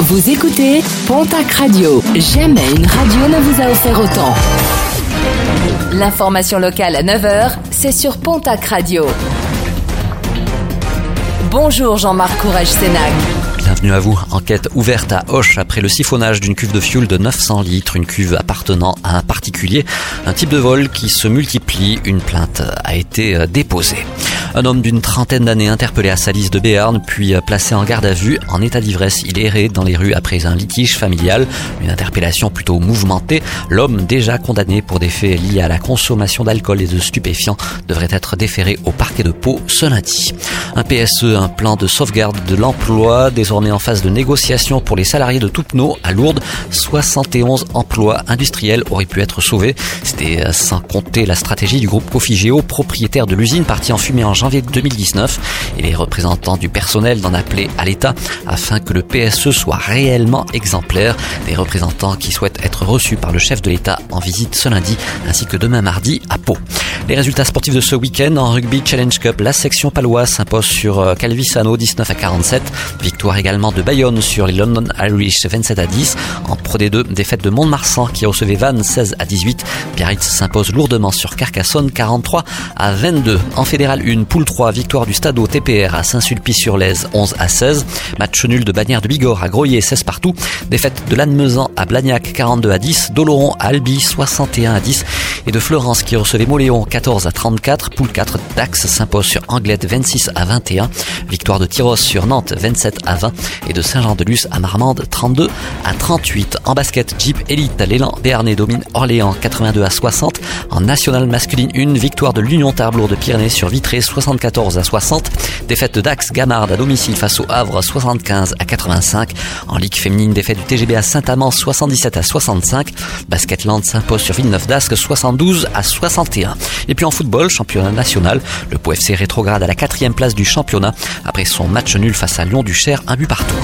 Vous écoutez Pontac Radio. Jamais une radio ne vous a offert autant. L'information locale à 9h, c'est sur Pontac Radio. Bonjour Jean-Marc Courage Sénac. Bienvenue à vous. Enquête ouverte à Hoche après le siphonnage d'une cuve de fioul de 900 litres, une cuve appartenant à un particulier. Un type de vol qui se multiplie. Une plainte a été euh, déposée. Un homme d'une trentaine d'années interpellé à Salis de Béarn, puis placé en garde à vue en état d'ivresse. Il errait dans les rues après un litige familial, une interpellation plutôt mouvementée. L'homme, déjà condamné pour des faits liés à la consommation d'alcool et de stupéfiants, devrait être déféré au parquet de Pau ce lundi. Un PSE, un plan de sauvegarde de l'emploi, désormais en phase de négociation pour les salariés de Toupneau à Lourdes. 71 emplois industriels auraient pu être sauvés. C'était sans compter la stratégie du groupe Cofigeo, propriétaire de l'usine partie en fumée en janvier 2019 et les représentants du personnel d'en appeler à l'État afin que le PSE soit réellement exemplaire. Des représentants qui souhaitent être reçus par le chef de l'État en visite ce lundi ainsi que demain mardi à Pau. Les résultats sportifs de ce week-end en rugby Challenge Cup, la section paloise s'impose sur euh, Calvisano 19 à 47. Victoire également de Bayonne sur les London Irish 27 à 10. En Pro D2, défaite de Mont-de-Marsan qui recevait Vannes 16 à 18. Biarritz s'impose lourdement sur Carcassonne 43 à 22. En Fédéral 1, poule 3, victoire du Stade TPR à Saint-Sulpice-sur-Lèze 11 à 16. Match nul de Bagnères de Bigorre à Groyer 16 partout. Défaite de Lannemezan à Blagnac 42 à 10. D'Oloron à Albi 61 à 10. Et de Florence qui recevait Moléon 14 à 34. Poule 4, Dax s'impose sur Anglette 26 à 21. Victoire de Tyros sur Nantes 27 à 20. Et de Saint-Jean-de-Luz à Marmande 32 à 38. En basket, Jeep Elite, l'élan Béarnais domine Orléans 82 à 60. En nationale masculine 1, victoire de l'Union Tarblour de Pyrénées sur Vitré 74 à 60. Défaite de Dax Gamard à domicile face au Havre 75 à 85. En Ligue féminine, défaite du TGB à Saint-Amand 77 à 65. Basketland s'impose sur Villeneuve d'Ascq 72 à 61. Et puis en football, championnat national, le POFC rétrograde à la quatrième place du championnat après son match nul face à Lyon du Cher, un but partout.